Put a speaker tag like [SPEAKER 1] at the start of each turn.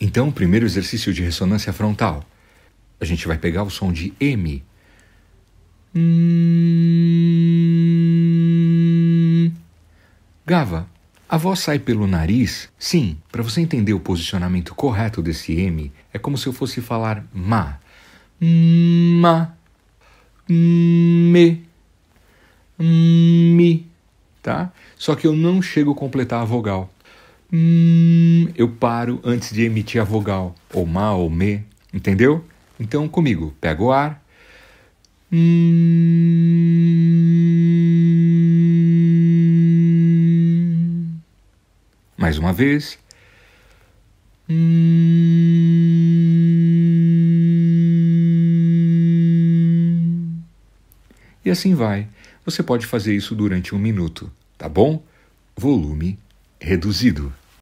[SPEAKER 1] Então, primeiro exercício de ressonância frontal. A gente vai pegar o som de M. Gava, a voz sai pelo nariz? Sim, para você entender o posicionamento correto desse M, é como se eu fosse falar ma. Ma. Me. Mi. Tá? Só que eu não chego a completar a vogal. Eu paro antes de emitir a vogal, ou ma ou me, entendeu? Então comigo, pega o ar. Mais uma vez. E assim vai. Você pode fazer isso durante um minuto, tá bom? Volume reduzido.